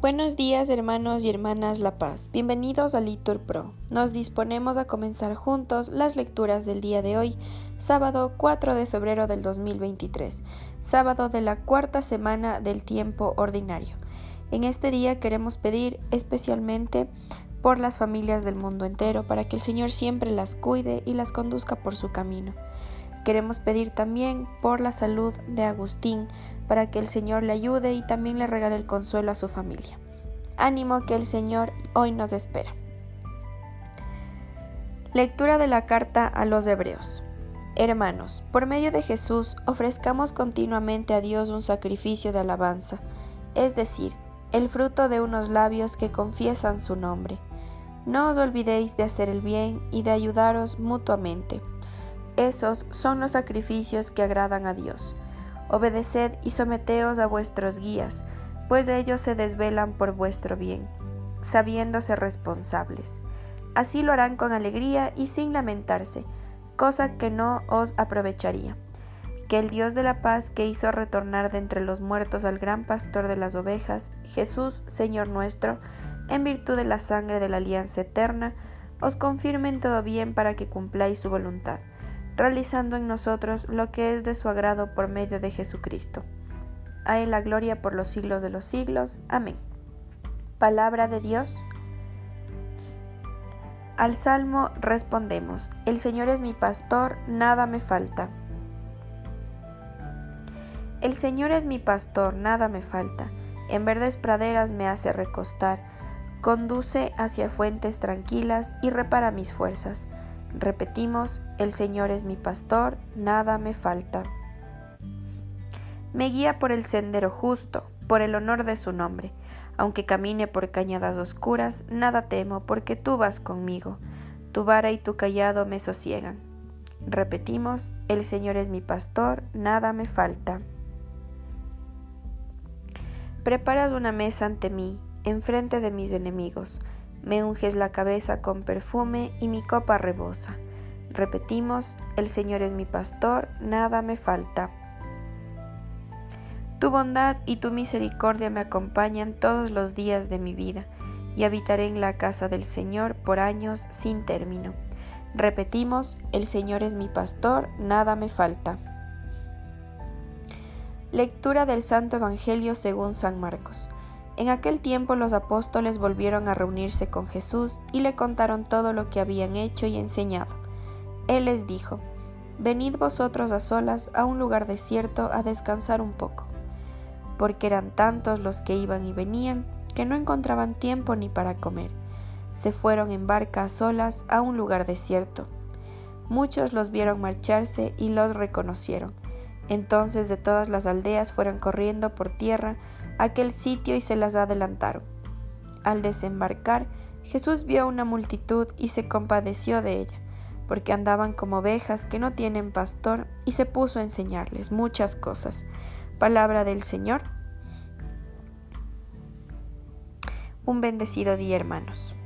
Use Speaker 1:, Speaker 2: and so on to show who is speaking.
Speaker 1: Buenos días hermanos y hermanas La Paz, bienvenidos a Litur Pro. Nos disponemos a comenzar juntos las lecturas del día de hoy, sábado 4 de febrero del 2023, sábado de la cuarta semana del tiempo ordinario. En este día queremos pedir especialmente por las familias del mundo entero, para que el Señor siempre las cuide y las conduzca por su camino. Queremos pedir también por la salud de Agustín, para que el Señor le ayude y también le regale el consuelo a su familia. Ánimo que el Señor hoy nos espera. Lectura de la carta a los Hebreos. Hermanos, por medio de Jesús ofrezcamos continuamente a Dios un sacrificio de alabanza, es decir, el fruto de unos labios que confiesan su nombre. No os olvidéis de hacer el bien y de ayudaros mutuamente. Esos son los sacrificios que agradan a Dios. Obedeced y someteos a vuestros guías, pues ellos se desvelan por vuestro bien, sabiéndose responsables. Así lo harán con alegría y sin lamentarse, cosa que no os aprovecharía. Que el Dios de la paz que hizo retornar de entre los muertos al gran pastor de las ovejas, Jesús, Señor nuestro, en virtud de la sangre de la alianza eterna, os confirme en todo bien para que cumpláis su voluntad, realizando en nosotros lo que es de su agrado por medio de Jesucristo. Él la gloria por los siglos de los siglos. Amén. Palabra de Dios. Al salmo respondemos, El Señor es mi pastor, nada me falta. El Señor es mi pastor, nada me falta. En verdes praderas me hace recostar conduce hacia fuentes tranquilas y repara mis fuerzas. Repetimos, el Señor es mi pastor, nada me falta. Me guía por el sendero justo, por el honor de su nombre. Aunque camine por cañadas oscuras, nada temo, porque tú vas conmigo. Tu vara y tu callado me sosiegan. Repetimos, el Señor es mi pastor, nada me falta. Preparas una mesa ante mí enfrente de mis enemigos. Me unges la cabeza con perfume y mi copa rebosa. Repetimos, el Señor es mi pastor, nada me falta. Tu bondad y tu misericordia me acompañan todos los días de mi vida, y habitaré en la casa del Señor por años sin término. Repetimos, el Señor es mi pastor, nada me falta. Lectura del Santo Evangelio según San Marcos. En aquel tiempo los apóstoles volvieron a reunirse con Jesús y le contaron todo lo que habían hecho y enseñado. Él les dijo, Venid vosotros a solas a un lugar desierto a descansar un poco, porque eran tantos los que iban y venían que no encontraban tiempo ni para comer. Se fueron en barca a solas a un lugar desierto. Muchos los vieron marcharse y los reconocieron. Entonces de todas las aldeas fueron corriendo por tierra aquel sitio y se las adelantaron. Al desembarcar, Jesús vio una multitud y se compadeció de ella, porque andaban como ovejas que no tienen pastor, y se puso a enseñarles muchas cosas. Palabra del Señor. Un bendecido día, hermanos.